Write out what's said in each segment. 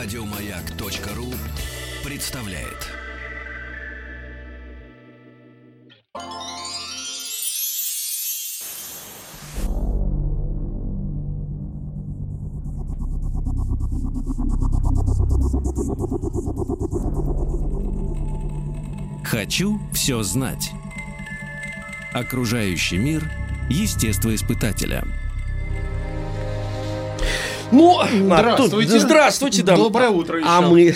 Радиомаяк.ру представляет. Хочу все знать. Окружающий мир естествоиспытателя. Ну, Здравствуйте. а тут- здравствуйте, да. Доброе утро А еще. мы...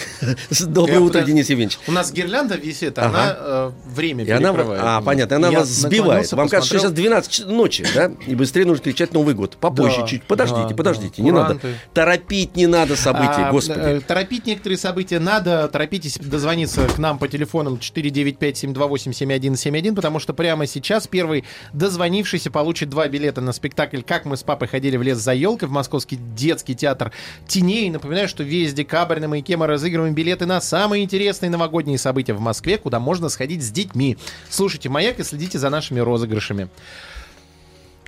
Доброе Я утро, Денис Евгеньевич. У нас гирлянда висит, Ага. она э, время И она, а, понятно, она Я вас сбивает. Вам кажется, что сейчас посмотрел. 12 ч- ночи, да? И быстрее нужно кричать Новый год. Попозже Да, чуть. Подождите, да, подождите, да. не надо. Куранты. Торопить не надо события, А, господи. э, торопить некоторые события надо. Торопитесь дозвониться к нам по телефонам 495-728-7171, потому что прямо сейчас первый дозвонившийся получит два билета на спектакль «Как мы с папой ходили в лес за елкой» в Московский детский театр теней. Напоминаю, что весь декабрь на «Маяке» мы разыгрываем билеты на самые интересные новогодние события в Москве, куда можно сходить с детьми. Слушайте «Маяк» и следите за нашими розыгрышами.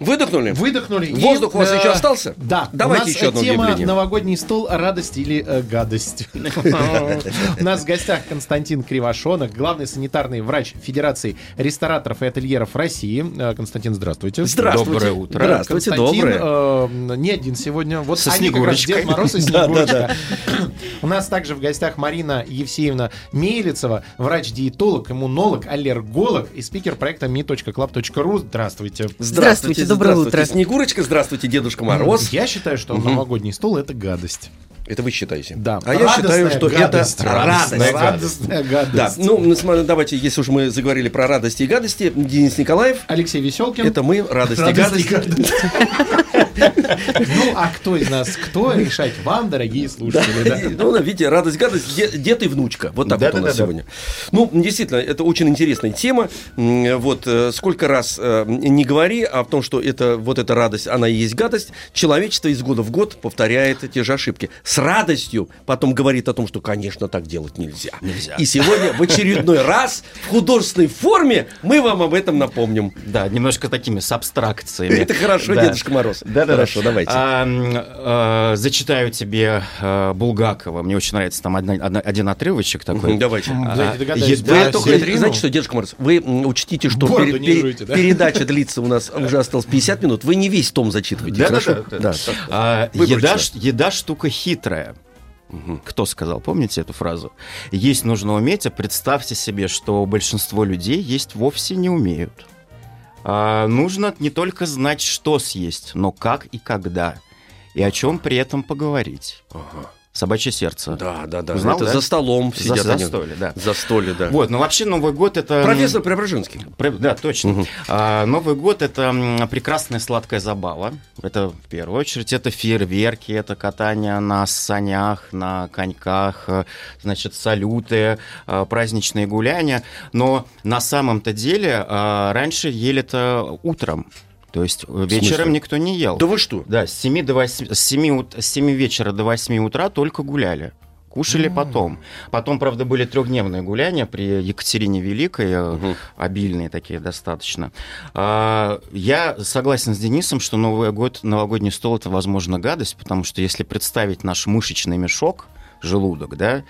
Выдохнули? Выдохнули. и, Воздух у вас э, еще остался? Да. Давайте у нас еще одно тема объявление. новогодний стол, радость или э, гадость. У нас в гостях Константин Кривошонок, главный санитарный врач Федерации рестораторов и ательеров России. Э, Константин, здравствуйте. Здравствуйте. Доброе утро. Здравствуйте, Константин, доброе. э, не один сегодня. Вот Со Снегурочкой. Дед Мороз и Снегурочка. У нас также в гостях Марина Евсеевна Мейлицева, врач-диетолог, иммунолог, аллерголог и спикер проекта me.club.ru. Здравствуйте. Здравствуйте, доброе утро. Снегурочка, здравствуйте, Дедушка Мороз. Я считаю, что новогодний стол это гадость. Это вы считаете? Да. А я считаю, что Радостная гадость. это радость. Радостная гадость. Да, ну, давайте, если уж мы заговорили про радости и гадости, Денис Николаев, Алексей Веселкин. это мы, радость и Радость и гадость. Ну, а кто из нас кто, решать вам, дорогие слушатели. да. Ну, да, видите, радость, гадость, де- дед и внучка. Вот так вот у нас сегодня. Ну, действительно, это очень интересная тема. Вот э, сколько раз э, не говори о том, что это вот эта радость, она и есть гадость, человечество из года в год повторяет те же ошибки. С радостью потом говорит о том, что, конечно, так делать нельзя. Нельзя. И сегодня в очередной раз в художественной форме мы вам об этом напомним. Да, немножко такими с абстракциями. Это хорошо. Дедушка Мороз. Да, да, Хорошо, давайте. А, э, зачитаю тебе э, Булгакова. Мне очень нравится там одна- одна- один отрывочек такой. Давайте. Да, А, я догадаюсь, Да, только, знаете что, Дедушка Мороз, вы учтите, что не пере- жуйте, да? передача длится у нас уже осталось 50 минут. Вы не весь том зачитываете, Да, да, хорошо? да, да. так. А, еда, ш- еда штука хитрая. Кто сказал, помните эту фразу? Есть нужно уметь, а представьте себе, что большинство людей есть вовсе не умеют. А, нужно не только знать, что съесть, но как и когда. И о чем при этом поговорить. Собачье сердце. Да, да, да. Знал, Это да? за столом За- сидят за они. столе, да. За столе, да. Вот, но вообще Новый год это... Профессор Преображенский. Да, точно. А, Новый год это прекрасная сладкая забава. Это в первую очередь это фейерверки, это катание на санях, на коньках, э, значит, салюты, э, праздничные гуляния. Но на самом-то деле э, раньше ели это утром. То есть э, вечером никто не ел. Да вы что? Да, с 7 до 8, с 7, ут- с 7 вечера до 8 утра только гуляли. Кушали потом. Потом, правда, были трехдневные гуляния при Екатерине Великой, э, обильные такие достаточно. А, Я согласен с Денисом, что Новый год, новогодний стол это, возможно, гадость, потому что если представить наш мышечный мешок, желудок, да,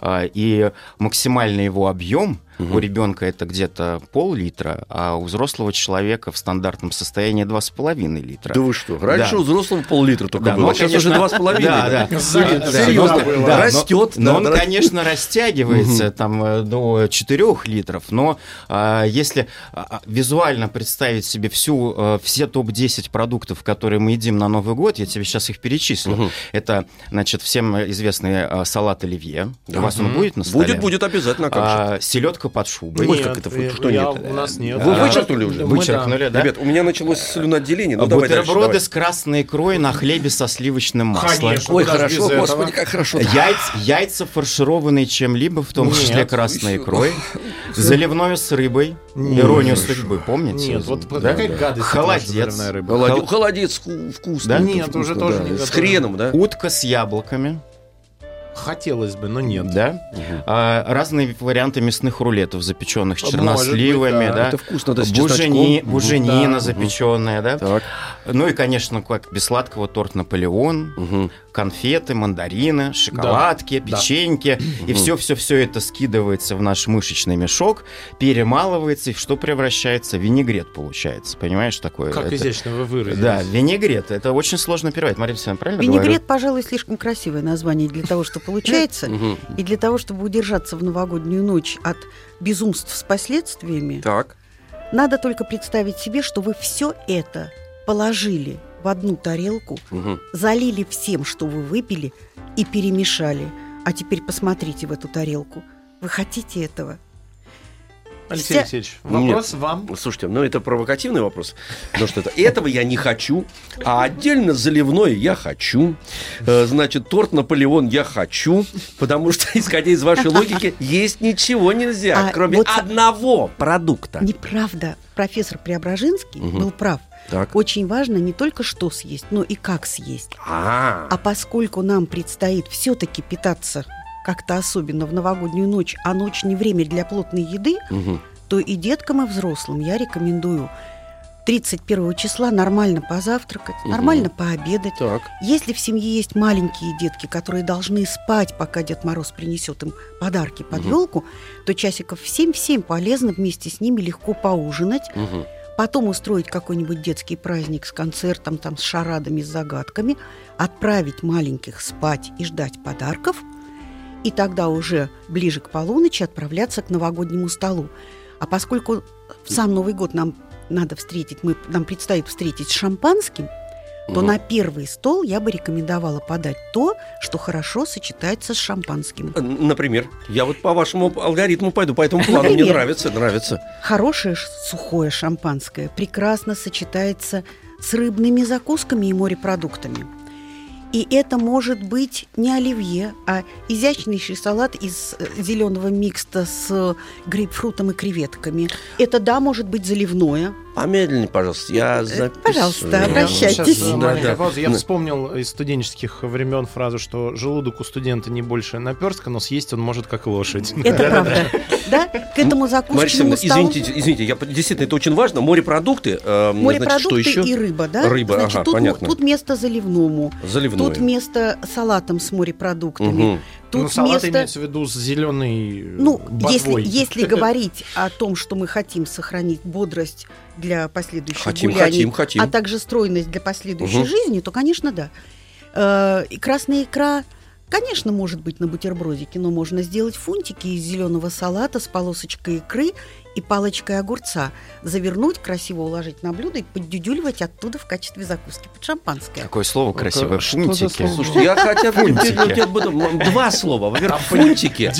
а, и максимальный его объем у ребенка это где-то пол-литра, а у взрослого человека в стандартном состоянии 2,5 литра. Да вы что? Раньше Да. у взрослого пол-литра только Да, было. но, а сейчас конечно, уже два с половиной. да, да. Серьезно, растет. Но, он, конечно, растягивается там э, до 4 литров, но а, если а, визуально представить себе всю, э, все топ-10 продуктов, которые мы едим на Новый год, я тебе сейчас их перечислю. Это, значит, всем известный э, салат оливье. У вас он будет на столе? Будет, будет обязательно, а как же. селедка под шубой. Ой, Нет, как это, я- что я- нет? У нас нет. Вы А, вычеркнули уже? мы, Вычеркнули, да? Ребят, у меня началось слюноотделение. Ну, давай дальше, Бутерброды давай. с красной икрой на хлебе со сливочным маслом. Конечно. Ой, хорошо, этого? господи, как хорошо. Яйца, яйца фаршированные чем-либо, в том Нет. числе красной Еще. икрой. Заливное с рыбой. Нет. Иронию судьбы, помните? Нет, вот Да? какая гадость. Холодец. Холодец, Хол- холодец вку- вкусный. Да? Нет, уже тоже не С хреном, да? Утка с яблоками. Хотелось бы, но нет. Да? А, разные варианты мясных рулетов, запеченных с черносливами. быть, да. да. Это вкусно, да, с Бужени- буженина Да. запеченная, да? Так. Ну и, конечно, как без сладкого торт Наполеон, Мгм. Конфеты, мандарины, шоколадки, Да. печеньки. И все-все-все это скидывается в наш мышечный мешок, перемалывается, и что превращается? В винегрет получается. Понимаешь, такое? Как Это- изящно вы выразились. Да, винегрет. Это очень сложно переводить. Мария Алексеевна, правильно Винегрет, говорю? пожалуй, слишком красивое название для того, что получается. И для того, чтобы удержаться в новогоднюю ночь от безумств с последствиями, Так. надо только представить себе, что вы все это положили в одну тарелку, Мгм. залили всем, что вы выпили, и перемешали. А теперь посмотрите в эту тарелку. Вы хотите этого? Алексей Вся- Алексеевич, вопрос вам. Слушайте, ну это провокативный вопрос. Потому что это, этого я не хочу, а отдельно заливное я хочу. Э, Значит, торт Наполеон я хочу, потому что, исходя из вашей логики, есть ничего нельзя, А кроме вот- одного продукта. Неправда. Профессор Преображенский Мгм. был прав. Так. Очень важно не только что съесть, но и как съесть. А, А поскольку нам предстоит все-таки питаться как-то особенно в новогоднюю ночь, а ночь не время для плотной еды, Мгм. то и деткам, и взрослым я рекомендую 31 числа нормально позавтракать, Мгм. нормально пообедать. Так. Если в семье есть маленькие детки, которые должны спать, пока Дед Мороз принесет им подарки под Мгм. елку, то часиков в 7-7 полезно вместе с ними легко поужинать, Мгм. Потом устроить какой-нибудь детский праздник с концертом, там, с шарадами, с загадками, отправить маленьких спать и ждать подарков, и тогда уже ближе к полуночи отправляться к новогоднему столу. А поскольку сам Новый год нам надо встретить, мы, нам предстоит встретить с шампанским, то Мгм. на первый стол я бы рекомендовала подать то, что хорошо сочетается с шампанским. Э, Например, я вот по вашему алгоритму пойду, по этому плану мне нравится, нравится. Хорошее сухое шампанское прекрасно сочетается с рыбными закусками и морепродуктами. И это может быть не оливье, а изящнейший салат из зеленого микста с грейпфрутом и креветками. Это, да, может быть заливное. Помедленнее, пожалуйста, я записываю. пожалуйста, обращайтесь. Сейчас, э, Да, да. пауза. Я Да. вспомнил из студенческих времен фразу, что желудок у студента не больше наперстка, но съесть он может как лошадь. Это правда. Да, к этому Алексеевна, столу... извините, извините, я, действительно, это очень важно. Морепродукты, э, значит, Морепродукты что еще? и рыба, да? Рыба, Значит, ага, тут, понятно. тут место заливному. Заливное. Тут место салатом с морепродуктами. Мгм. Ну, Тут салат место... имеется в виду с зеленой Ну, если, ботвой. если говорить о том, что мы хотим сохранить бодрость для последующих Хотим, гуляний, хотим, хотим. а также стройность для последующей Мгм. жизни, то, конечно, да. Э, и красная икра, конечно, может быть на бутербродике, но можно сделать фунтики из зеленого салата с полосочкой икры и палочкой огурца, завернуть, красиво уложить на блюдо и поддюдюливать оттуда в качестве закуски под шампанское. Какое слово красивое. что за Фунтики. слово? Слушайте, я хотя бы два слова. Во-первых, А фунтики.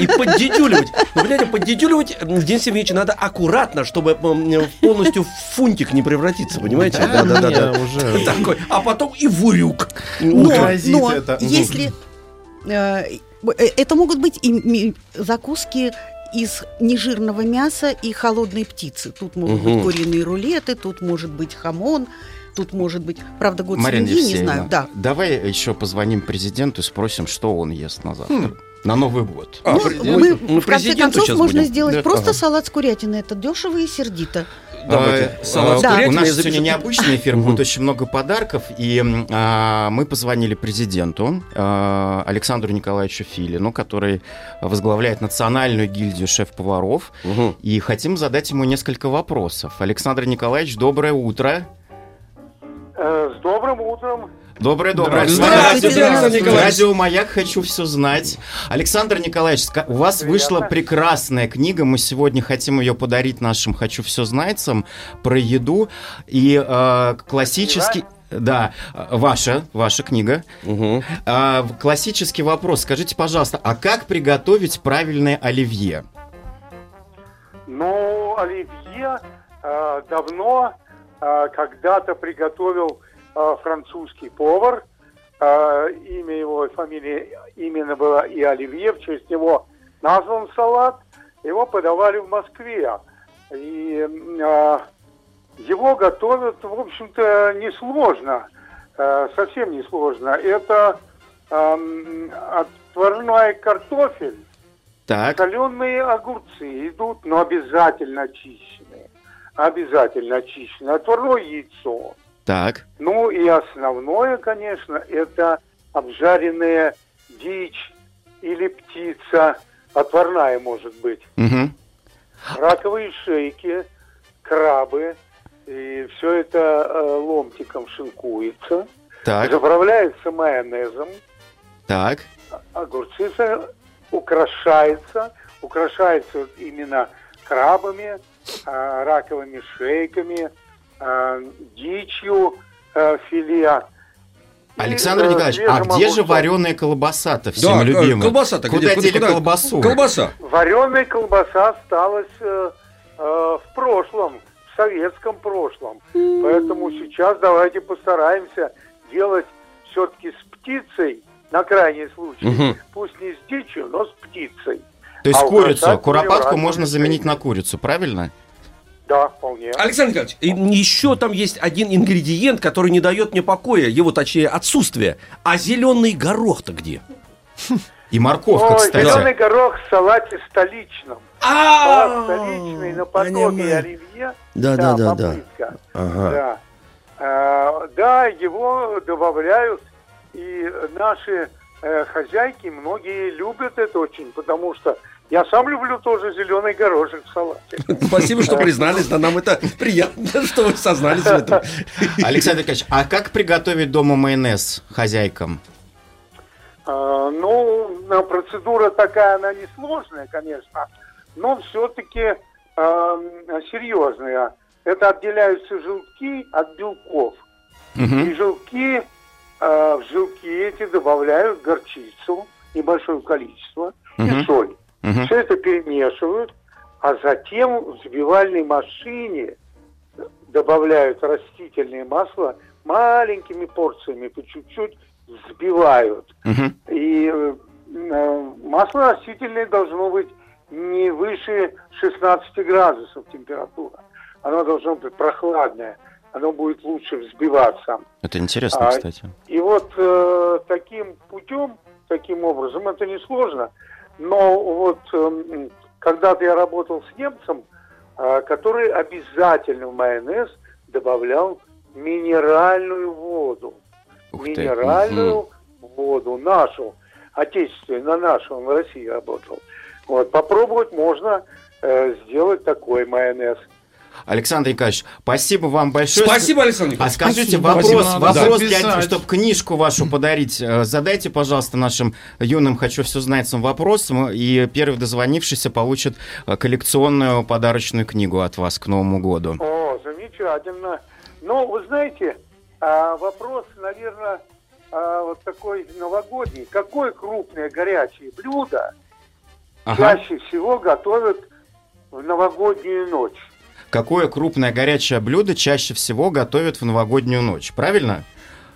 И поддедюливать. Но, понимаете, поддедюливать, м, Денис Евгеньевич, надо аккуратно, чтобы полностью в фунтик не превратиться, понимаете? Да, да, да. да. уже. Такой. А потом и в урюк. Но, но это. если э, э, это могут быть и закуски из нежирного мяса и холодной птицы. Тут могут Мгм. быть куриные рулеты, тут может быть хамон, тут может быть, правда, год Марина свиньи, не знаю, да. давай еще позвоним президенту и спросим, что он ест на завтра. На Новый год. А, Ну, при- мы, мы- мы в конце концов можно будем? сделать Да. просто Ага. салат с курятиной. Это дешево и сердито. Давайте. Салат а, курятиной У нас сегодня необычный эфир, будет очень много подарков. И а, мы позвонили президенту а, Александру Николаевичу Филину, который возглавляет Национальную гильдию шеф-поваров. И хотим задать ему несколько вопросов. Александр Николаевич, доброе утро. Э, С добрым утром. Доброе-доброе. Здравствуйте, Радио- здравствуйте. Радио «Маяк» хочу все знать. Александр Николаевич, у вас Приятно. вышла прекрасная книга. Мы сегодня хотим ее подарить нашим «Хочу все знайцам» про еду. И э, классический... Да, ваша, ваша книга. Мгм. А, классический вопрос. Скажите, пожалуйста, а как приготовить правильное оливье? Ну, Оливье э, давно э, когда-то приготовил э, французский повар. Э, имя его, фамилия именно было и Оливье, в честь него назван салат. Его подавали в Москве. И э, его готовят, в общем-то, несложно, э, совсем несложно. Это эм, отварной картофель, Так, Соленые огурцы идут, но обязательно очищенные. Обязательно очищенные. Отварное яйцо. Так. Ну и основное, конечно, это обжаренная дичь или птица, отварная может быть, Мгм. раковые шейки, крабы, и все это э, ломтиком шинкуется, Так. заправляется майонезом, Так. огурцы украшается, украшается именно крабами, а, раковыми шейками, а, дичью, а, филе. И, Александр э, Николаевич, а где же огурцом. вареная колбаса-то всеми Да, э, любимая? колбаса-то Куда где? дели Куда- колбасу? Колбаса. Вареная колбаса осталась э, э, в прошлом, в советском прошлом. Поэтому сейчас давайте постараемся делать все-таки с птицей, на крайний случай. Пусть не с дичью, но с птицей. То есть А курицу, куропатку можно заменить на курицу, правильно? Да, вполне. Александр Николаевич, еще там есть один ингредиент, который не дает мне покоя, его, точнее, отсутствие. А зеленый горох-то где? И морковка, Ой, кстати. зеленый горох в салате столичном. Салат столичный, наподобие оливье. Да, да, да, да. Да. А, да, его добавляют, и наши э, хозяйки, многие любят это очень, потому что я сам люблю тоже зеленый горошек в салате. Спасибо, что признались, да нам это приятно, что вы сознались в этом. Александр Николаевич, а как приготовить дома майонез хозяйкам? А, ну, процедура такая, она несложная, конечно, но все-таки серьезная. Это отделяются желтки от белков. И желтки, э, в желтки эти добавляют горчицу, небольшое количество, и соль. Мгм. Все это перемешивают, а затем в взбивальной машине добавляют растительное масло маленькими порциями, по чуть-чуть взбивают. Мгм. И э, масло растительное должно быть не выше 16 градусов температура. Оно должно быть прохладное. Оно будет лучше взбиваться. Это интересно, А, кстати. И вот э, таким путем, таким образом, это несложно. Но вот эм, когда-то я работал с немцем, э, который обязательно в майонез добавлял минеральную воду. Ух ты. минеральную воду, нашу, отечественную, на нашу, он в России работал. Вот, попробовать можно э, сделать такой майонез. Александр Николаевич, спасибо вам большое. Спасибо, Александр А Николаевич. скажите, Спасибо. вопрос, Спасибо. вопрос Да. для, чтобы книжку вашу подарить, э, задайте, пожалуйста, нашим юным «Хочу все знать» вопросом, и первый дозвонившийся получит э, коллекционную подарочную книгу от вас к Новому году. О, замечательно. Ну, вы знаете, а, вопрос, наверное, а, вот такой новогодний. Какое крупное горячее блюдо Ага. чаще всего готовят в новогоднюю ночь? Какое крупное горячее блюдо чаще всего готовят в новогоднюю ночь, правильно?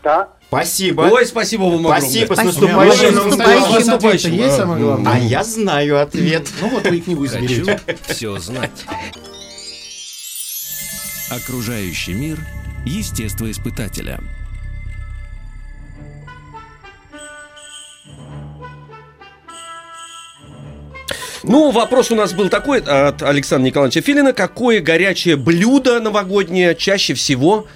Да? Спасибо. Ой, спасибо вам огромное. Спасибо, с Спасибо. наступающим С наступающим. есть а. самое главное? А я знаю ответ. Ну вот вы и книгу заберете. все знать. Окружающий мир естествоиспытателя. Ну, вопрос у нас был такой от Александра Николаевича Филина. Какое горячее блюдо новогоднее чаще всего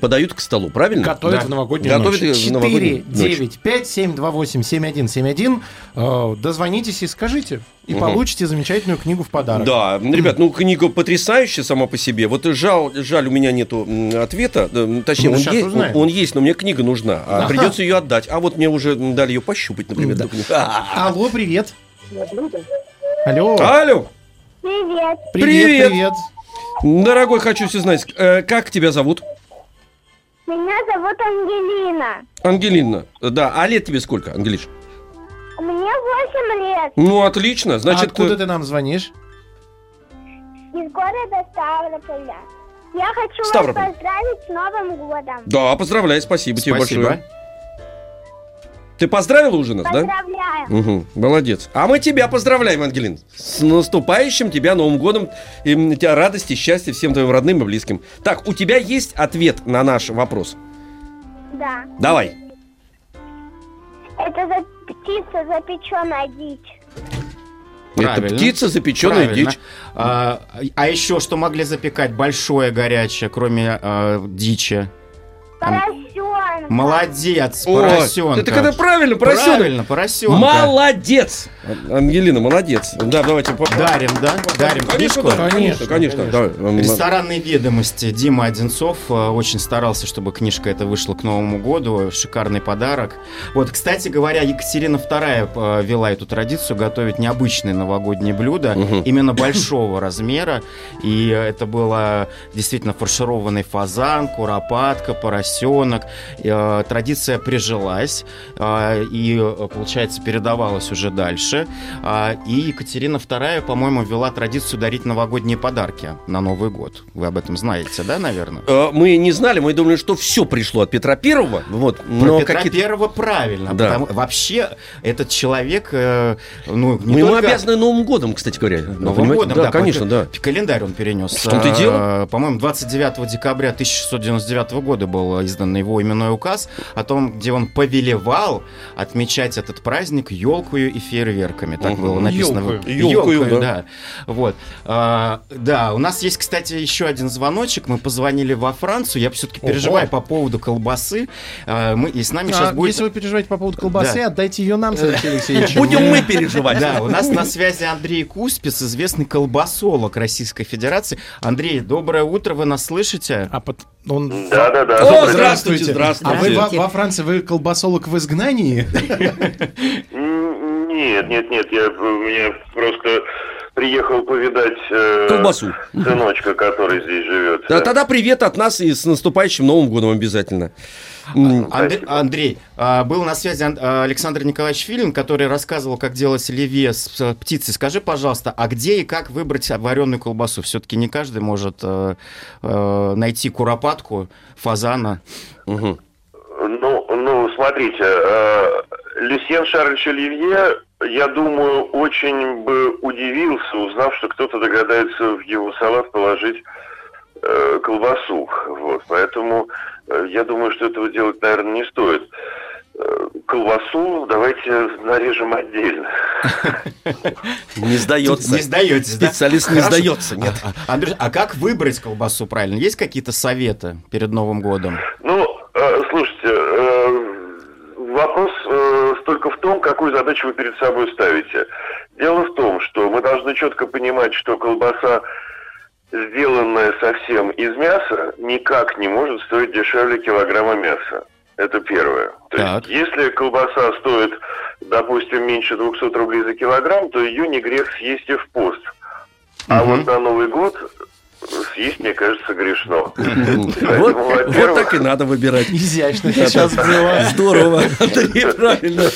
подают к столу, правильно? Готовят Да. в новогоднюю Готовят ночь. в новогоднюю 4, ночь. 9, 5, 7, 2, 8, 7, 1, 7, 1. Э, Дозвонитесь и скажите. И Мгм. получите замечательную книгу в подарок. Да, ребят, ну книга потрясающая сама по себе. Вот жаль, жаль, у меня нету ответа. Точнее, Ну, он, есть, узнаем. он, он есть, но мне книга нужна. А придется ее отдать. А вот мне уже дали ее пощупать, например. Да. эту книгу. Алло, привет. Алло. Алло, Привет, Привет, привет. дорогой, хочу все знать, э, как тебя зовут? меня зовут Ангелина. Ангелина. Да, а лет тебе сколько, Ангелиш? Мне 8 лет. Ну, отлично. Значит, Откуда э, ты нам звонишь? Из города Ставрополя. Я хочу Ставрополь. вас поздравить с Новым годом. Да, поздравляю, спасибо, тебе Спасибо. большое. Ты поздравила уже нас, да? Поздравляю. Угу, молодец. А мы тебя поздравляем, Ангелин. С наступающим тебя Новым годом. И тебя радости, счастья всем твоим родным и близким. Так, у тебя есть ответ на наш вопрос? Да. Давай. Это за птица запеченная дичь. Правильно. Это птица, запеченная Правильно. дичь. А, а еще что могли запекать большое горячее, кроме а, дичи? Поросенок. Молодец, О, поросенка. Это когда правильно, поросенок. Правильно, поросенка. Молодец! Ангелина, молодец. Да, давайте. по- Дарим, да? Дарим Конечно, книжку. да, конечно, конечно. да. М, Ресторанные ведомости. Дима Одинцов э, очень старался, чтобы книжка эта вышла к Новому году. Шикарный подарок. Вот, кстати говоря, Екатерина II э, вела эту традицию готовить необычные новогодние блюда, Мгм. именно большого размера. И это было действительно фаршированный фазан, куропатка, поросенок. Э, Традиция прижилась э, и, э, получается, передавалась уже дальше. И Екатерина II, по-моему, ввела традицию дарить новогодние подарки на Новый год. Вы об этом знаете, да, наверное? Мы не знали, мы думали, что все пришло от Петра Первого. Вот, Про но Петра какие-то- Первого правильно. Да. потому- вообще, этот человек, ну, не Мы ему только... обязаны Новым годом, кстати говоря. Вы Новым понимаете? годом, да, да, конечно, да. Календарь он перенес. В том-то и дело. По-моему, 29 декабря 1699 года был издан его именной указ о том, где он повелевал отмечать этот праздник елкою и фейерверками. Так Мгм. было написано. Ёлкою, да. да. Вот. А, Да, у нас есть, кстати, еще один звоночек. Мы позвонили во Францию. Я все-таки переживаю по поводу колбасы. А, Мы, и с нами сейчас А, будет... Если вы переживаете по поводу колбасы, Да. отдайте ее нам, Алексей Алексеевич. Будем мы переживать. Да, у нас на связи Андрей Куспис, известный колбасолог Российской Федерации. Андрей, доброе утро, вы нас слышите? А под- он... Да, да, да. О, Добрый день. здравствуйте, А здравствуйте. вы во, во Франции, вы колбасолог в изгнании? Нет, нет, нет, я, я просто приехал повидать э, Колбасу. сыночка, который здесь живет. Да, тогда привет от нас и с наступающим Новым годом обязательно. Андрей, а, был на связи а, Александр Николаевич Филин, который рассказывал, как делать оливье с птицей. Скажи, пожалуйста, а где и как выбрать вареную колбасу? Все-таки не каждый может э, э, найти куропатку, фазана. мгм. Ну, ну, смотрите, э, Люсьен Шарльевич Оливье, я думаю, очень бы удивился, узнав, что кто-то догадается в его салат положить э, колбасу. Вот, поэтому э, я думаю, что этого делать, наверное, не стоит. Э, Колбасу давайте нарежем отдельно. Не сдается. Не сдаетесь, да? Специалист не сдается, нет. А, а, а как выбрать колбасу правильно? Есть какие-то советы перед Новым годом? Ну, слушайте, вопрос э, только в том, какую задачу вы перед собой ставите. Дело в том, что мы должны четко понимать, что колбаса, сделанная совсем из мяса, никак не может стоить дешевле килограмма мяса. Это первое. То Так. есть, если колбаса стоит, допустим, меньше 200 рублей за килограмм, то ее не грех съесть и в пост. А Мгм. вот на Новый год съесть, мне кажется, грешно. Вот, Поэтому, вот во-первых, так и надо выбирать. Изящно сейчас было. Здорово, Андрей, правильно.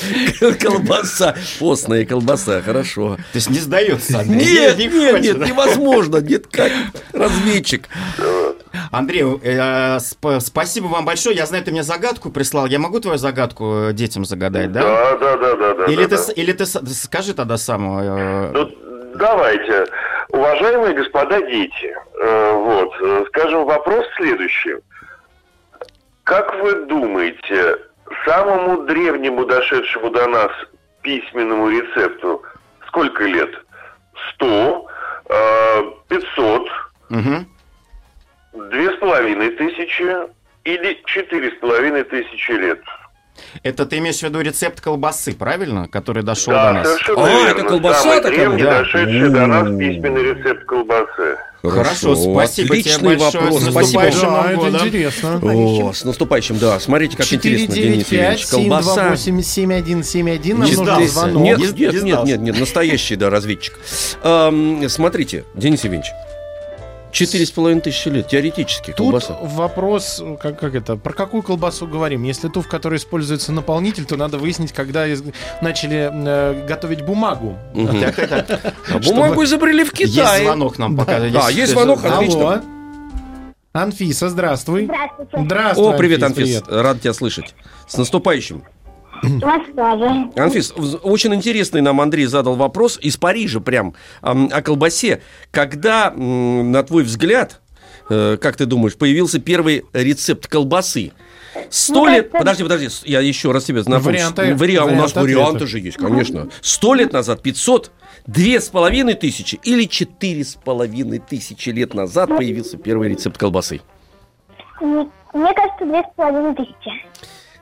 Колбаса, постная колбаса, хорошо. То есть не сдается, Андрей? Нет, Не нет, нет, невозможно. Нет, как разведчик. Андрей, э, сп- спасибо вам большое. Я знаю, ты мне загадку прислал. Я могу твою загадку э, детям загадать, да? Да, да, да, да. Или, да, ты, да. или ты с- скажи тогда сам. э, Ну, давайте. Уважаемые господа дети, э, вот, э, скажем, вопрос следующий. Как вы думаете, самому древнему дошедшему до нас письменному рецепту сколько лет? Сто, э, пятьсот, две с половиной тысячи или четыре с половиной тысячи лет? Это ты имеешь в виду рецепт колбасы, правильно? Который дошел Да, до нас. совершенно А, верно. это колбаса Самый такая? древний, Да. дошедший до нас письменный рецепт колбасы. Хорошо, спасибо тебе Отличный большое. вопрос. С Спасибо. Да, это интересно. О, с наступающим, да. Смотрите, как интересно, Денис Евгеньевич. 495 Колбаса. 728 7171 нам Не нужен звонок. Нет, Не- нет, не нет, нет, нет, настоящий, да, разведчик. Эм, смотрите, Денис Евгеньевич, четыре с половиной тысячи лет, теоретически, Тут колбаса. вопрос, как, как это, про какую колбасу говорим? Если ту, в которой используется наполнитель, то надо выяснить, когда из- начали э, готовить бумагу. Так. А бумагу изобрели в Есть Китае. звонок нам пока. Да, есть звонок, отлично. Анфиса, здравствуй. Здравствуйте. Здравствуй, О, привет, Анфис, Анфис, рад тебя слышать. С наступающим. Тоже. Анфис, очень интересный нам Андрей задал вопрос из Парижа прям о колбасе. Когда, на твой взгляд, э, как ты думаешь, появился первый рецепт колбасы? Сто Ну, лет... Подожди, подожди, я еще раз тебе напомню. Варианты- Вариа- У нас варианты варианты ответа. же есть, конечно. Сто лет назад 500, две с половиной тысячи или четыре с половиной тысячи лет назад появился первый рецепт колбасы? Ну, Мне кажется, две с половиной тысячи.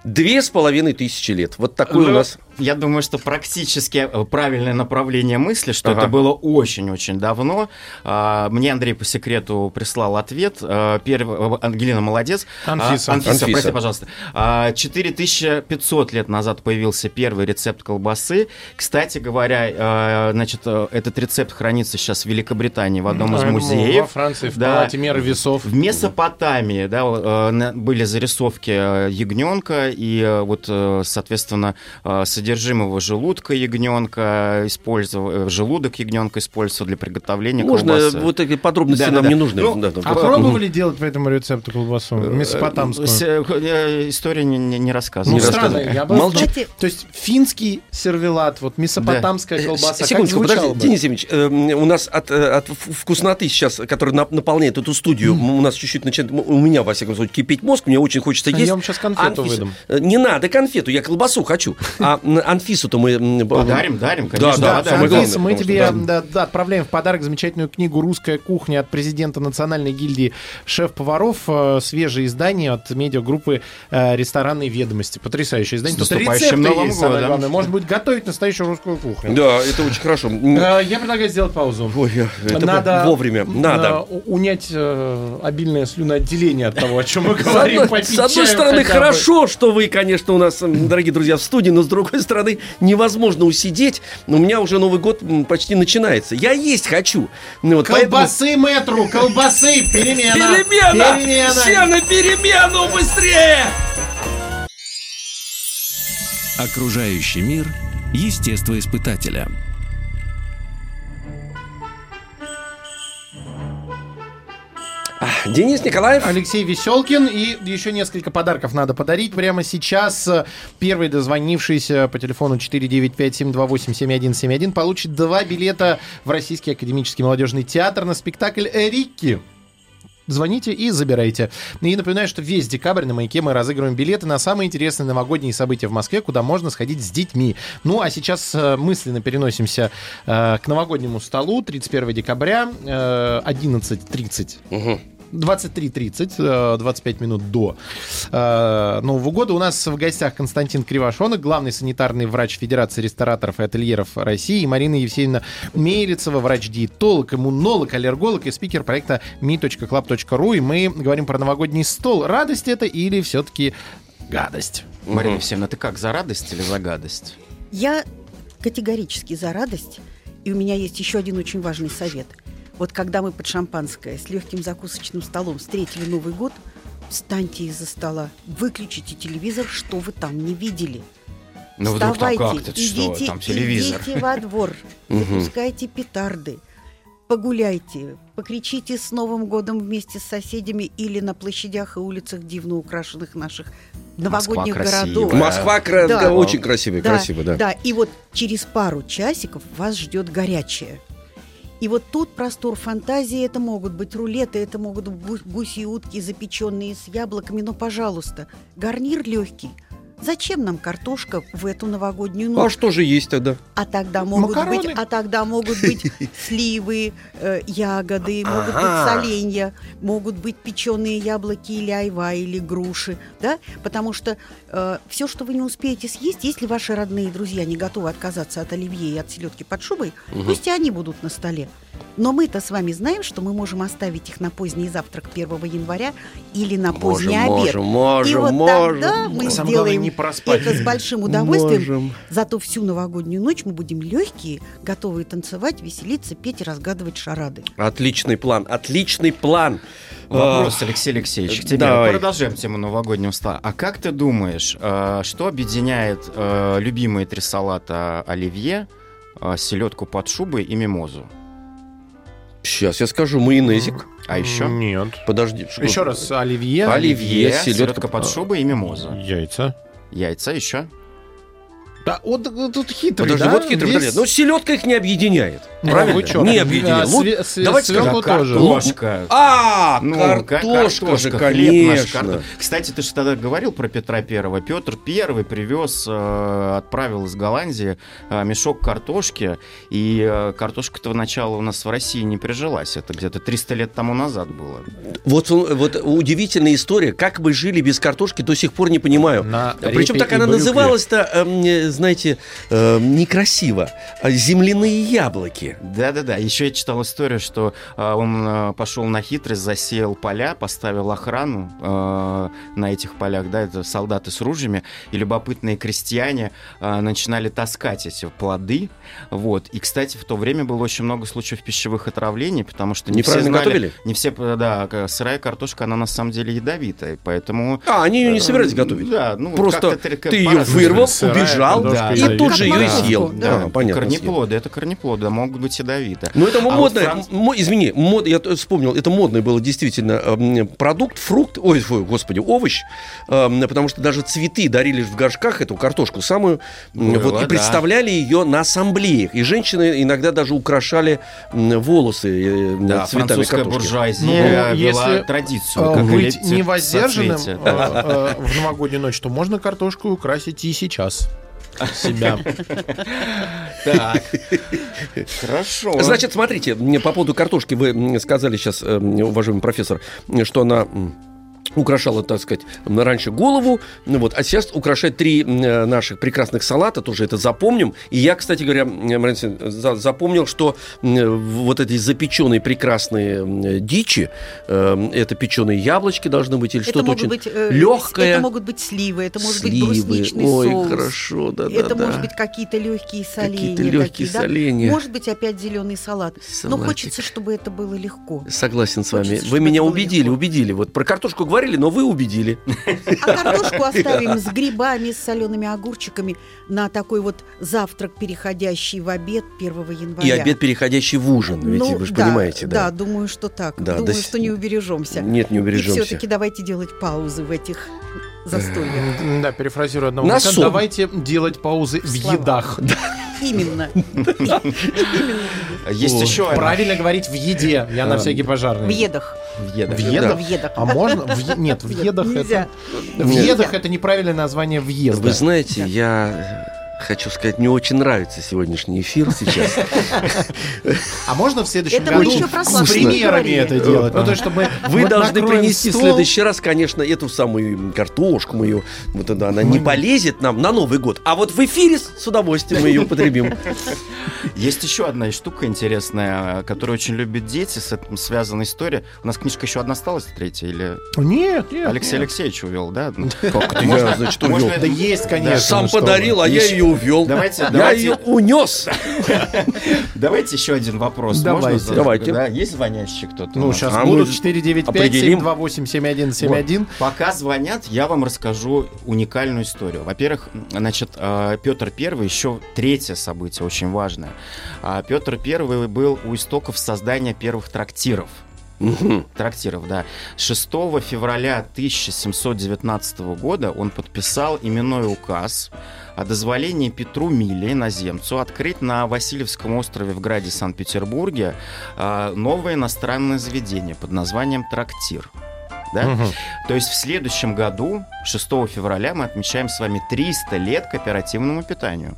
Две с половиной тысячи лет. Вот такой у Ну, нас... Я думаю, что практически э, правильное направление мысли, что Ага. это было очень-очень давно. А, Мне Андрей по секрету прислал ответ. А, Первый, Ангелина молодец. Анфиса. А, Анфиса, Анфиса. прости, пожалуйста. А, 4500 лет назад появился первый рецепт колбасы. Кстати говоря, э, значит, э, этот рецепт хранится сейчас в Великобритании в одном из музеев. Во Франции, в Да. палате меры весов. В Месопотамии да, э, были зарисовки э, ягненка, и э, вот, э, соответственно, э, содержимого желудка ягненка использовал, э, желудок ягненка использовался для приготовления Можно, колбасы. вот эти подробности Да, нам да, не да. нужны. Ну, Да, да, А да. пробовали делать по этому рецепту колбасу? Месопотамскую? С- э, История не, не- не Ну, рассказывает. Не странно. Я бы... Молчи. Кстати, То есть финский сервелат, вот месопотамская колбаса, Э, Секундочку, подожди, бы? Денис Евгеньевич, э, у нас от, э, от вкусноты сейчас, которая нап- наполняет эту студию, м, у нас чуть-чуть начинает, у меня, во всяком случае, кипеть мозг, мне очень хочется А есть. я вам сейчас конфету Анфиса- выдам. Э, Не надо конфету, я колбасу хочу. А Анфису-то мы... Подарим, дарим, Да, конечно. да, Да, самое Анфиса, главное, мы тебе что, да, да, отправляем в подарок замечательную книгу «Русская кухня» от президента Национальной гильдии шеф-поваров. э, Свежее издание от медиагруппы э, «Ресторанные ведомости». Потрясающее издание. С Тут наступающим рецепты Новым есть, самое годом. главное. Может быть, готовить настоящую русскую кухню. Да, это очень хорошо. Э, Я предлагаю сделать паузу. Ой, это Надо вовремя. Надо. унять э, обильное слюноотделение от того, о чем мы говорим. с одной стороны, хорошо, что вы, конечно, у нас, дорогие друзья, в студии, но с другой стороны, невозможно усидеть. У меня уже Новый год почти начинается. Я есть хочу. Ну, вот поэтому- Колбасы метру, колбасы, перемена. Перемена! Перемена! Все на перемену быстрее! Окружающий мир естествоиспытателя. А, Денис Николаев. Алексей Веселкин и еще несколько подарков надо подарить прямо сейчас. Первый дозвонившийся по телефону 495-728-7171 получит два билета в Российский академический молодежный театр на спектакль «Рикки». Звоните и забирайте. И напоминаю, что весь декабрь на «Маяке» мы разыгрываем билеты на самые интересные новогодние события в Москве, куда можно сходить с детьми. Ну, а сейчас э, мысленно переносимся э, к новогоднему столу 31 декабря, э, 11.30. Мгм. 23.30, э, 25 минут до э, Нового года. У нас в гостях Константин Кривошонок, главный санитарный врач Федерации рестораторов и ательеров России, и Марина Евсеевна Мелицева, врач-диетолог, иммунолог, аллерголог и спикер проекта me.club.ru. И мы говорим про новогодний стол. Радость это или все-таки гадость? Марина Евсеевна, ты как, за радость или за гадость? Я категорически за радость. И у меня есть еще один очень важный совет. Вот когда мы под шампанское с легким закусочным столом встретили Новый год, встаньте из-за стола, выключите телевизор, что вы там не видели. Ну вдруг там Вставайте, как-то, что, идите, там телевизор. идите во двор, запускайте петарды, погуляйте, покричите с Новым годом вместе с соседями или на площадях и улицах дивно украшенных наших новогодних красивая. городов. Москва кра- Да. да, очень красивая, Да, красивая, да. Да, и вот через пару часиков вас ждет горячее. И вот тут простор фантазии, это могут быть рулеты, это могут быть гу- гуси и утки, запеченные с яблоками, но, пожалуйста, гарнир легкий. Зачем нам картошка в эту новогоднюю ночь? А что же есть тогда? А тогда могут Макароны. быть, а тогда могут быть сливы, э, ягоды, могут Ага. быть соленья, могут быть печеные яблоки или айва или груши, да? Потому что все, что вы не успеете съесть, если ваши родные друзья не готовы отказаться от оливье и от селедки под шубой, пусть и они будут на столе. Но мы-то с вами знаем, что мы можем оставить их на поздний завтрак 1 января или на поздний Можем, обед. можем, можем, и вот можем. тогда мы Самое сделаем не проспать. это с большим удовольствием. Можем. Зато всю новогоднюю ночь мы будем легкие, готовые танцевать, веселиться, петь и разгадывать шарады. Отличный план, отличный план. Вопрос, Алексей Алексеевич, к тебе. давай. Продолжаем тему новогоднего стола. А как ты думаешь, э, что объединяет э, любимые три салата оливье, э, селедку под шубой и мимозу? Сейчас я скажу майонезик. А еще? Нет. Подожди. Еще раз, оливье, Оливье, селедка селедка под шубой и мимоза. яйца. Яйца еще? Да, вот э, тут хитрый, Подожди, да? вот хитрый Весь-. Но селедка их не объединяет. Ну, Правильно? чё? Не А, объединяет. Вот све- све- давайте скажем, тоже. Картошка. А, Ну, картошка, ка- же, хлеб наш, конечно. Кстати, ты же тогда говорил про Петра Первого. Петр Первый привез, э, отправил из Голландии э, мешок картошки, и э, картошка-то начала у нас в России не прижилась. Это где-то 300 лет тому назад было. Вот, вот удивительная история. Как мы жили без картошки, до сих пор не понимаю. На Причем так она называлась-то, э, знаете, эм, некрасиво. А Земляные яблоки. Да-да-да. Еще я читал историю, что э, он э, пошел на хитрость, засеял поля, поставил охрану э, на этих полях, да, это солдаты с ружьями, и любопытные крестьяне э, начинали таскать эти плоды. Вот. И, кстати, в то время было очень много случаев пищевых отравлений, потому что не все знали, готовили? не все, э, да, сырая картошка, она на самом деле ядовитая, поэтому... А, они ее не э, собирались готовить. Да, ну, Просто ты ее вырвал, Сырая убежал, картошка и ядовитая. тут же ее и съел. да. Да, понятно. съел. Корнеплоды, это корнеплоды, могут быть ядовиты. Ну, это А вот модное, Франц- мо- извини, мод, я вспомнил, это модный был действительно эм, продукт, фрукт, ой, фу, господи, овощ, эм, потому что даже цветы дарили в горшках эту картошку самую, Было, вот, и да. представляли ее на ассамблеях, и женщины иногда даже украшали волосы э, Да, цветами французская картошки. буржуазия Ну, вела если, традицию. Э, как и быть невоздержанным э, э, в новогоднюю ночь, то можно картошку украсить и сейчас себя. Так. Хорошо. Значит, смотрите, мне по поводу картошки вы сказали сейчас, э, м, уважаемый профессор, что она украшала, так сказать, раньше голову, ну вот, а сейчас украшает три э, наших прекрасных салата, тоже это запомним. И я, кстати говоря, м, Марина Алексеевна, за- запомнил, что м, вот эти запеченные прекрасные дичи, э, это печеные яблочки должны быть или Это что-то очень быть э, легкое. Это могут быть сливы, это может Сливы. быть брусничный Ой, соус. хорошо, да, да, это да. может быть какие-то легкие соленья. Какие-то легкие такие, да? соленья. Может быть опять зеленый салат. Но Салатик. хочется, чтобы это было легко. Согласен с вами. Хочется, Вы меня убедили, легко. убедили. Вот про картошку говорили, но вы убедили. А картошку оставим с грибами, с солеными огурчиками на такой вот завтрак, переходящий в обед 1 января. И обед, переходящий в ужин. Ведь Ну, вы же да, понимаете, да. Да, думаю, что так. Да, думаю, до с- что не убережемся. Нет, не И убережемся. все-таки давайте делать паузы в этих застольях. Да, перефразирую одного На мужика. сон. Давайте делать паузы в едах. Именно. Есть еще Правильно говорить в еде. Я на всякий пожарный. В едах. В едах. В едах? В едах. А можно? Нет, в едах Нельзя. это... В едах это неправильное название въезда. Вы знаете, я хочу сказать, мне очень нравится сегодняшний эфир сейчас. А можно в следующем Это году с примерами это делать? Ну, то есть, чтобы Вы должны принести в стол, следующий раз, конечно, эту самую картошку мою. Вот она, она не полезет нам на Новый год. А вот в эфире с удовольствием мы ее употребим. Есть еще одна штука интересная, которую очень любят дети, с этим связана история. У нас книжка еще одна осталась, третья, или Нет, нет. Алексей нет. Алексеевич увел, да? Как это Можно- я, значит, можно увел? это- Да есть, конечно. Сам ну подарил, а я ее увел. Давайте, Я давайте. ее унес. Давайте еще один вопрос. Давайте. Давайте. Да, есть звонящий кто-то? Ну, сейчас А будут мы 495 определим. 728 7171. Пока звонят, я вам расскажу уникальную историю. Во-первых, значит, Петр Первый, еще третье событие очень важное. А, Петр Первый был у истоков создания первых трактиров. Трактиров, да. 6 февраля 1719 года он подписал именной указ о дозволении Петру Миле, иноземцу, открыть на Васильевском острове в граде Санкт-Петербурге а, новое иностранное заведение под названием «Трактир». Да? Мгм. То есть в следующем году, 6 февраля, мы отмечаем с вами 300 лет кооперативному питанию.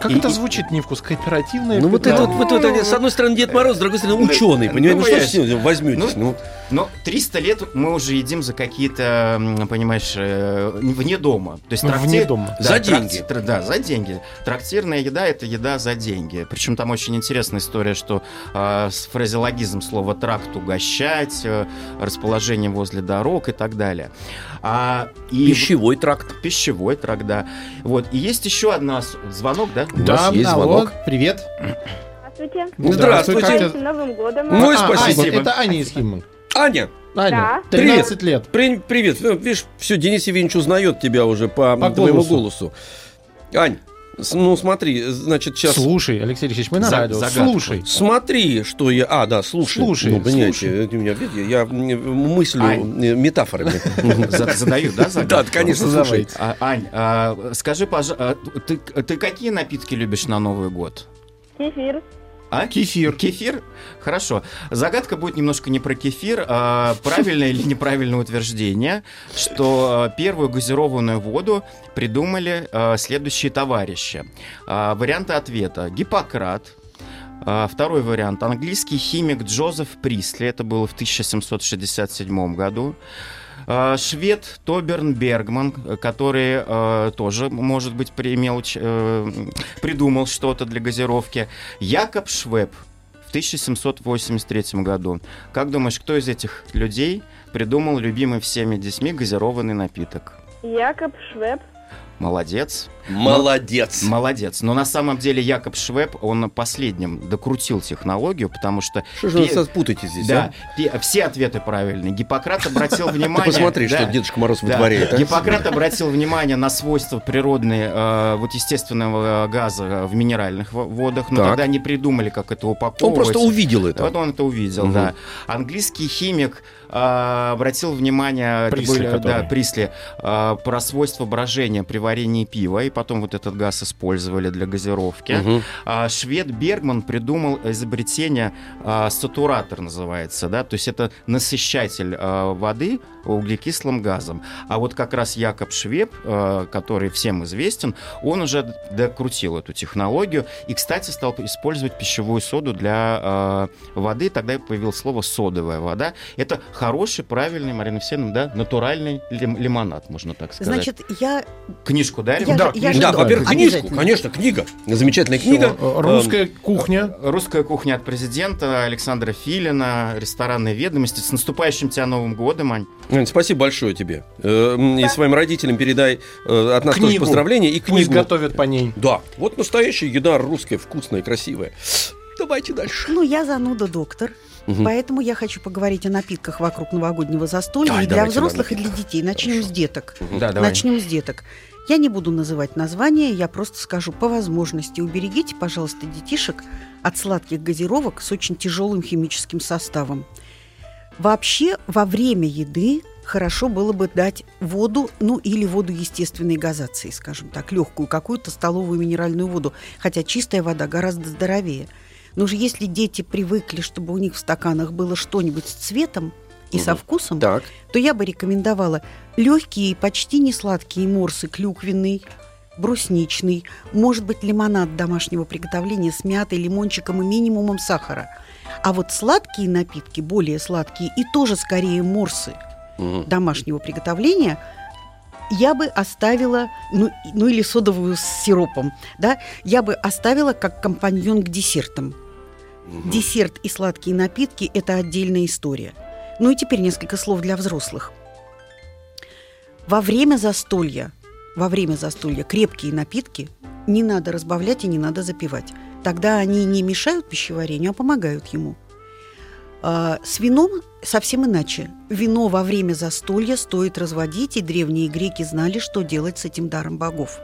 Как И- это и- звучит, Невкус? Кооперативное Ну вот это вот, вот это, с одной стороны Дед Мороз, с другой стороны ученый, Ну, понимаете? Ну что понимаешь. с ним возьметесь? Ну, Но 300 лет мы уже едим за какие-то, понимаешь, э, вне дома. То есть Ну, трактир- вне дома. За тракти- деньги. да, за деньги. Трактирная еда это еда за деньги. Причем там очень интересная история, что э, с фразеологизм слова тракт угощать, э, расположение возле дорог и так далее. А, и пищевой тракт. пищевой тракт, да. Вот. И есть еще одна звонок, да? У нас Да, есть звонок. привет. Здравствуйте. Здравствуйте. как С Новым годом. Ну и А, спасибо. Аня, это Аня из Химман. Аня, Аня, Да. 13 лет. при- привет. Ну, Видишь, все, Денис Евгеньевич узнает тебя уже по, По твоему голосу. голосу. Ань, Ну, смотри, значит, сейчас... Слушай, Алексей Алексеевич, мы на За- радио. загадку. Слушай. Смотри, что я... А, да, слушай. Слушай, Ну, понимаете, слушай. меня, я м, мыслю Ань. метафорами. За- Задают, да, загадку? Да, конечно, слушай. А, Ань, а, скажи, пожалуйста, ты, ты какие напитки любишь на Новый год? Кефир. А? Кефир. Кефир? Хорошо. Загадка будет немножко не про кефир, а правильное или неправильное утверждение, что а, первую газированную воду придумали а, следующие товарищи. А, Варианты ответа. Гиппократ, Второй вариант. Английский химик Джозеф Присли. Это было в 1767 году. А, Швед Тоберн Бергман, который э, тоже, может быть, примел, э, придумал что-то для газировки. Якоб Швеб в 1783 году. Как думаешь, кто из этих людей придумал любимый всеми детьми газированный напиток? Якоб Швеб. Молодец. Молодец. Молодец. Но на самом деле Якоб Швеб, он последним докрутил технологию, потому что... Что же вы пе- нас путаете здесь, Да, а? пе- все ответы правильные. Гиппократ обратил Ты внимание... посмотри, что Дедушка Мороз вытворяет. а? Гиппократ обратил внимание на свойства природные, э, вот естественного газа в минеральных во- водах, но тогда не придумали, как это упаковывать. Он просто увидел это. Вот он это увидел, да. Английский химик э, обратил внимание, Присли, были, да, который. Присли, э, про свойства брожения при варенье пива, и потом вот этот газ использовали для газировки. Мгм. А швед Бергман придумал изобретение а, сатуратор называется, да, то есть это насыщатель а, воды углекислым газом. А вот как раз Якоб Швеб, а, который всем известен, он уже докрутил эту технологию и, кстати, стал использовать пищевую соду для а, воды. Тогда появилось слово содовая вода. Это хороший, правильный, Марина Алексеевна, да, натуральный лим- лимонад, можно так сказать. Значит, я... книжку дали? я Да, же- я же- Да, Да, во-первых, книжку, конечно, книга. Замечательная книга. Всё, э, Русская кухня. Русская кухня от президента Александра Филина, ресторанные ведомости. С наступающим тебя Новым годом, Ань. Ань, спасибо большое тебе. Э, И своим родителям передай э, от нас тоже Книгу. поздравления и Пусть книгу. готовят по ней. Да, вот настоящая еда русская, вкусная, красивая. Давайте дальше. Ну, я зануда доктор. Мгм. Поэтому я хочу поговорить о напитках вокруг новогоднего застолья Ай, и для взрослых, и для детей. Начнем Хорошо. с деток. Да, давай. Начнем с деток. Я не буду называть названия, я просто скажу по возможности. Уберегите, пожалуйста, детишек от сладких газировок с очень тяжелым химическим составом. Вообще, во время еды хорошо было бы дать воду, ну или воду естественной газации, скажем так, легкую, какую-то столовую минеральную воду, хотя чистая вода гораздо здоровее. Но же если дети привыкли, чтобы у них в стаканах было что-нибудь с цветом и со Мгм. вкусом, Так, то я бы рекомендовала легкие и почти не сладкие морсы клюквенный, брусничный, может быть, лимонад домашнего приготовления с мятой, лимончиком и минимумом сахара. А вот сладкие напитки, более сладкие и тоже скорее морсы Мгм. домашнего приготовления, я бы оставила, ну, ну или содовую с сиропом, да, я бы оставила как компаньон к десертам. Мгм. Десерт и сладкие напитки – это отдельная история. Ну и теперь несколько слов для взрослых. Во время застолья, во время застолья крепкие напитки не надо разбавлять и не надо запивать. Тогда они не мешают пищеварению, а помогают ему. А, с вином совсем иначе. Вино во время застолья стоит разводить, и древние греки знали, что делать с этим даром богов.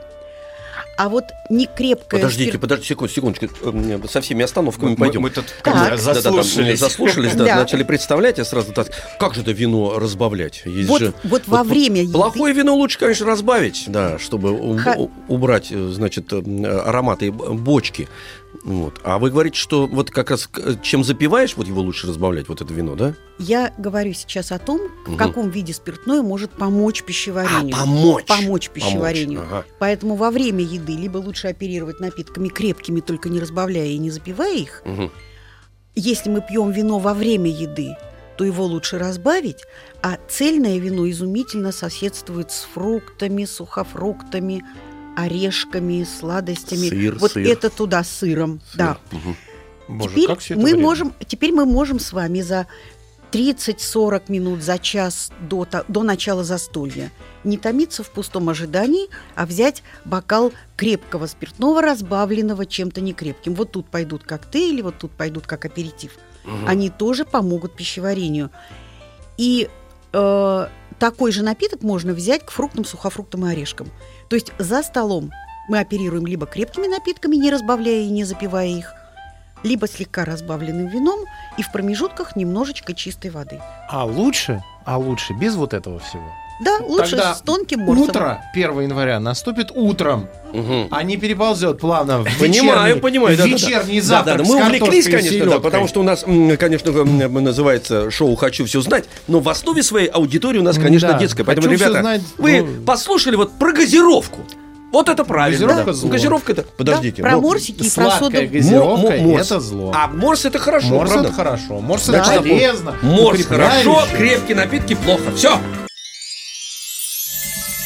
А вот не крепкое... Подождите, спирт- подождите секунду, секундочку. Э, Со всеми остановками Мы, пойдем. мы тут Так. как бы Да-да-да, заслушались. заслушались, да, Да. начали представлять, я сразу так, как же это вино разбавлять? Есть Вот, же... вот во время еды- Плохое вино лучше, конечно, разбавить, да, чтобы Ха- убрать, э, значит, э, ароматы б- бочки. Вот. А вы говорите, что вот как раз к- чем запиваешь, вот его лучше разбавлять, вот это вино, да? Я говорю сейчас о том, в каком виде спиртное может помочь пищеварению. А, помочь. Помочь пищеварению. Ага. Поэтому во время еды либо лучше оперировать напитками крепкими, только не разбавляя и не запивая их. Мгм. Если мы пьем вино во время еды, то его лучше разбавить, а цельное вино изумительно соседствует с фруктами, сухофруктами, орешками, сладостями. Сыр, вот сыр. это туда сыром. Да. Мгм. Боже, теперь как все это мы вредно. можем, теперь мы можем с вами за 30-40 минут, за час до, до начала застолья не томиться в пустом ожидании, а взять бокал крепкого спиртного, разбавленного чем-то некрепким. Вот тут пойдут коктейли, вот тут пойдут как аперитив. Они тоже помогут пищеварению. И э, такой же напиток можно взять к фруктам, сухофруктам и орешкам. То есть за столом Мы оперируем либо крепкими напитками, не разбавляя и не запивая их, либо слегка разбавленным вином и в промежутках немножечко чистой воды. А лучше, а лучше без вот этого всего. Да, лучше Тогда с тонким морсом. Утро 1 января наступит утром, Мгм. а не переползет плавно в Понимаю, вечерний, понимаю. в да, да, да. вечерний Да, завтрак да, да. Мы увлеклись, конечно, да, потому что у нас, конечно, называется шоу «Хочу все знать», но в основе своей аудитории у нас, конечно, Да, детская. Поэтому, «Хочу ребята, знать», вы ну- послушали вот про газировку. Вот это правильно. Газировка да. зло. Газировка это... Подождите. про ну, морсики и про соду. Газировка мо- морс. это зло. А морс это хорошо, Морс правда? это хорошо. Морс Да. это полезно. Морс хорошо, крепкие напитки плохо. Все.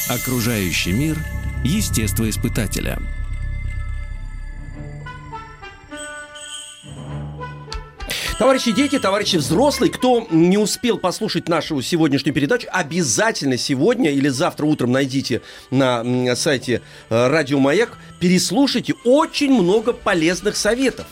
Окружающий мир естествоиспытателя. Товарищи дети, товарищи взрослые, кто не успел послушать нашу сегодняшнюю передачу, обязательно сегодня или завтра утром найдите на сайте э, Радио Маяк, переслушайте очень много полезных советов.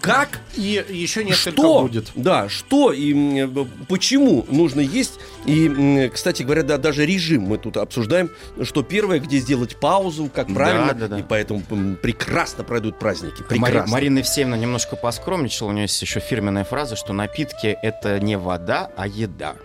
Как И еще несколько что, будет. да, что и м, почему нужно есть. И, кстати говоря, да, даже режим мы тут обсуждаем, что первое, где сделать паузу, как Да, правильно, да, да. и поэтому прекрасно пройдут праздники. Мари- Прекрасно. Марина Евсеевна немножко поскромничала. У нее есть еще фирменная фраза, что напитки это не вода, а еда.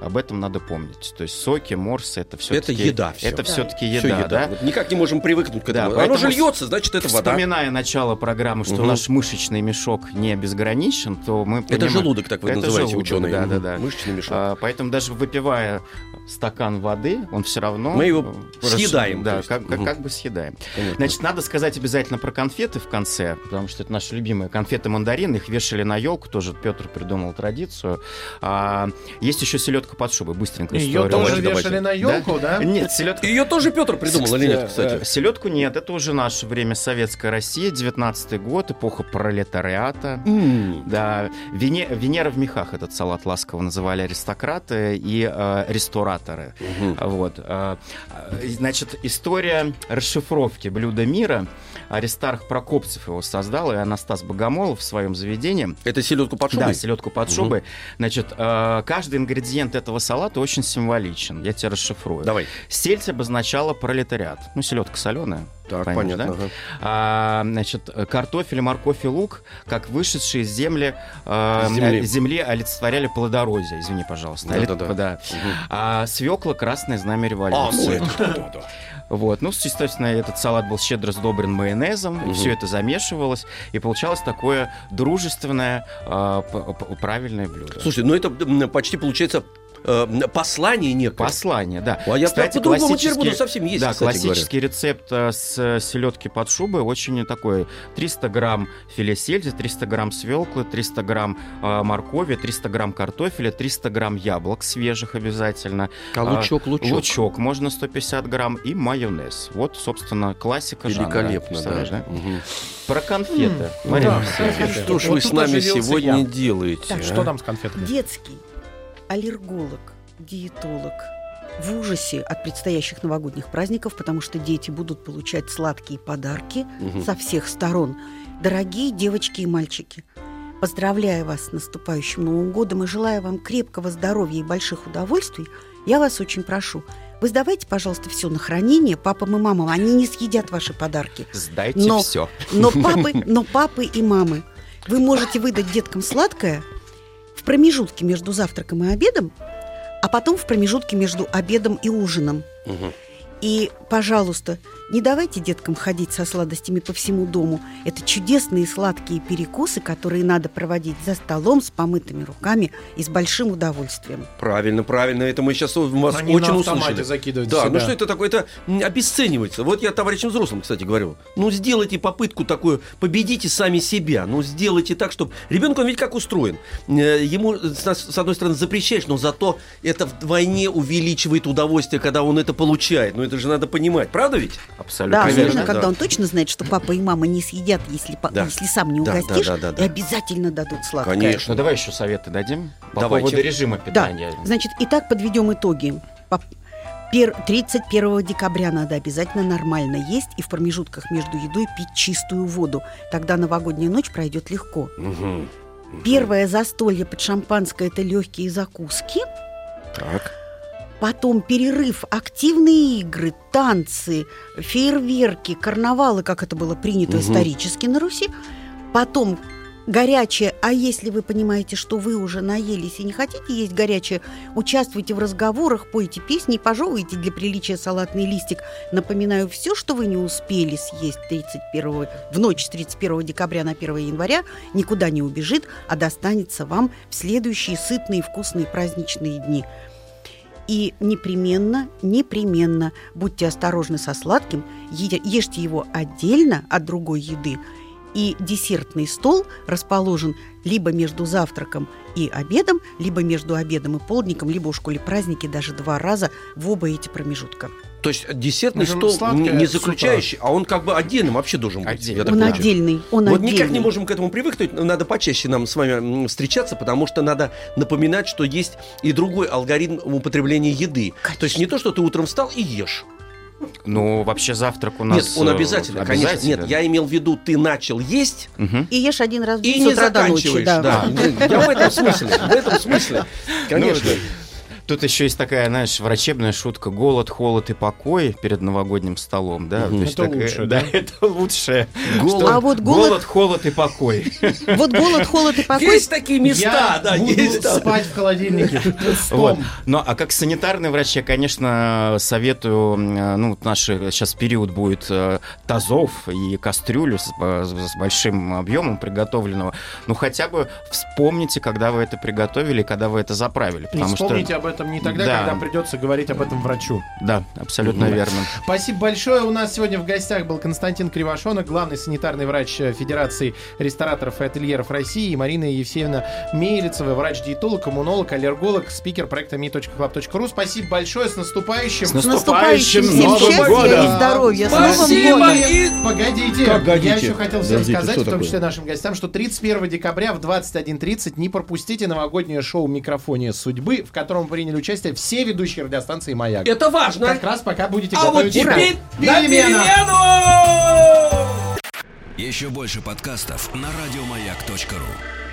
Об этом надо помнить. То есть соки, морсы это все-таки еда всё. Это Да. все-таки Всё еда, да? Вот никак не можем привыкнуть к Да, этому. Оно же льется, значит, это вода. Вспоминая начало программы, что Мгм. наш мышечный мешок не безграничен, то мы Это понимаем- желудок, так вы Это называете, желудок, ученые. Да, да, да. Мышечный мешок. А, поэтому даже выпивая стакан воды, он все равно... Мы его э, съедаем, то Да, как, как- как бы съедаем. Понятно. Значит, надо сказать обязательно про конфеты в конце, потому что это наши любимые конфеты мандарины. Их вешали на елку, тоже Петр придумал традицию. А, есть еще селедка под шубой, быстренько Ее историю. тоже давайте, вешали на елку, да? Нет, селедка Ее тоже Петр придумал или нет, кстати? Э, Селедку нет, это уже наше время Советская Россия, 19 год, эпоха пролетариата. Да, Вене- Венера в мехах этот салат ласково называли аристократы и э, рестораторы. Вот. э, Значит, история расшифровки блюда мира. Аристарх Прокопцев его создал, и Анастас Богомолов в своем заведении. Это селедку под шубой? Да, селедку под шубой. Значит, э, каждый ингредиент этого салата очень символичен. Я тебе расшифрую. Давай. Сельдь обозначала пролетариат. Ну, селедка соленая. Так, Понимаешь, понятно. да? ага. А, значит, картофель, морковь и лук, как вышедшие из земли, э, Земли. земли олицетворяли плодородие. Извини, пожалуйста. Да-да-да. Олит- да. Мгм. А свекла красное знамя А, революции. ну это да, да, да. Вот. Ну, естественно, этот салат был щедро сдобрен майонезом, Мгм. все это замешивалось, и получалось такое дружественное, а, правильное блюдо. Слушай, ну это почти получается э, послание некое. Послание, да. А я Кстати, по-другому теперь буду классический- совсем есть, Да, кстати говоря. классический рецепт э, с селедки под шубой очень такой. 300 грамм филе сельди, 300 грамм свеклы, 300 грамм э, моркови, 300 грамм картофеля, 300 грамм яблок свежих обязательно. А лучок, лучок. Лучок можно 150 грамм и майонез. Вот, собственно, классика жанра. Великолепно, да. Про конфеты. М, Марина да, конфеты. Что ж Вот вы с нами сегодня я. делаете? Так, а? Что там с конфетами? Детский аллерголог, диетолог в ужасе от предстоящих новогодних праздников, потому что дети будут получать сладкие подарки Мгм. со всех сторон. Дорогие девочки и мальчики, поздравляю вас с наступающим Новым годом и желаю вам крепкого здоровья и больших удовольствий, я вас очень прошу, вы сдавайте, пожалуйста, все на хранение папам и мамам, они не съедят ваши подарки. Сдайте Но- все. Но папы, но папы и мамы, вы можете выдать деткам сладкое промежутке между завтраком и обедом, а потом в промежутке между обедом и ужином. Мгм. И, пожалуйста, не давайте деткам ходить со сладостями по всему дому. Это чудесные сладкие перекусы, которые надо проводить за столом с помытыми руками и с большим удовольствием. Правильно, правильно. Это мы сейчас вас Они очень на услышали. закидывают Да, себя. ну что это такое? Это обесценивается. Вот я товарищам взрослым, кстати, говорю. Ну, сделайте попытку такую, победите сами себя. Ну, сделайте так, чтобы... Ребенок, он ведь как устроен. Э, Ему, с нас- с одной стороны, запрещаешь, но зато это вдвойне увеличивает удовольствие, когда он это получает. Ну, это же надо понимать. Правда ведь? Абсолютно. Да, Конечно, особенно, да. когда он точно знает, что папа и мама не съедят, если, Да. если сам не Да, да, угостишь, да, да, да. и обязательно дадут сладкое. Конечно. Ну давай еще советы дадим по Давайте. поводу режима Да, питания. значит, итак, подведем итоги. По- пер- 31 декабря надо обязательно нормально есть и в промежутках между едой пить чистую воду. Тогда новогодняя ночь пройдет легко. Мгм. Первое застолье под шампанское – это легкие закуски. Так. Потом перерыв, активные игры, танцы, фейерверки, карнавалы, как это было принято Мгм. исторически на Руси, потом горячее, а если вы понимаете, что вы уже наелись и не хотите есть горячее, участвуйте в разговорах, пойте песни, пожевывайте для приличия салатный листик. Напоминаю, все, что вы не успели съесть 31, в ночь с 31 декабря на 1 января, никуда не убежит, а достанется вам в следующие сытные, вкусные праздничные дни. И непременно, непременно будьте осторожны со сладким, ешьте его отдельно от другой еды. И десертный стол расположен либо между завтраком и обедом, либо между обедом и полдником, либо у школе праздники даже два раза в оба эти промежутка. То есть десертный Можем стол сладкое не, заключающий, а он как бы отдельным вообще должен быть. Так Он понимаю. отдельный, он Вот отдельный. никак не можем к этому привыкнуть, надо почаще нам с вами встречаться, потому что надо напоминать, что есть и другой алгоритм употребления еды. То есть не то, что ты утром встал и ешь. Ну, вообще завтрак у нас... Нет, он э, обязательно, конечно. Нет, я имел в виду, ты начал есть Мгм. И ешь один раз в день и с не до ночи. заканчиваешь. да. Да. Я в этом смысле. В этом смысле. Конечно. Ну, Тут еще есть такая, знаешь, врачебная шутка: голод, холод и покой перед новогодним столом, да? Есть Это такая- лучше, да, да? это лучшее. Голод. Что А вот голод- голод, холод и покой. Вот голод, холод и покой. Есть такие места, Я да, буду есть. спать в холодильнике. Вот. Пустом. Ну, а как санитарный врач, я, конечно, советую, м, ну, наш сейчас период будет э, тазов и кастрюлю с, э, с большим объемом приготовленного. Ну, хотя бы вспомните, когда вы это приготовили, когда вы это заправили. И Потому вспомните что... об этом не тогда, Да. когда придется говорить об этом врачу. Да, абсолютно Мгм. верно. Спасибо большое. У нас сегодня в гостях был Константин Кривошонок, главный санитарный врач Федерации рестораторов и ательеров России, и Марина Евсеевна Мейлицева, врач-диетолог, коммунолог, аллерголог, спикер проекта me.club.ru. Спасибо большое, с наступающим. С С наступающим наступающим всем Новым счастья годом! и здоровья. С Спасибо! Новым годом! И Погодите, Погодите. я еще хотел всем Подождите, сказать, что в том такое? числе нашим гостям, что 31 декабря в 21.30 не пропустите новогоднее шоу «Микрофония судьбы», в котором приняли участие все ведущие радиостанции «Маяк». Это важно. Как раз пока будете А вот готовить теперь Ура! на Перемена! перемену! Еще больше подкастов на радиомаяк.ру.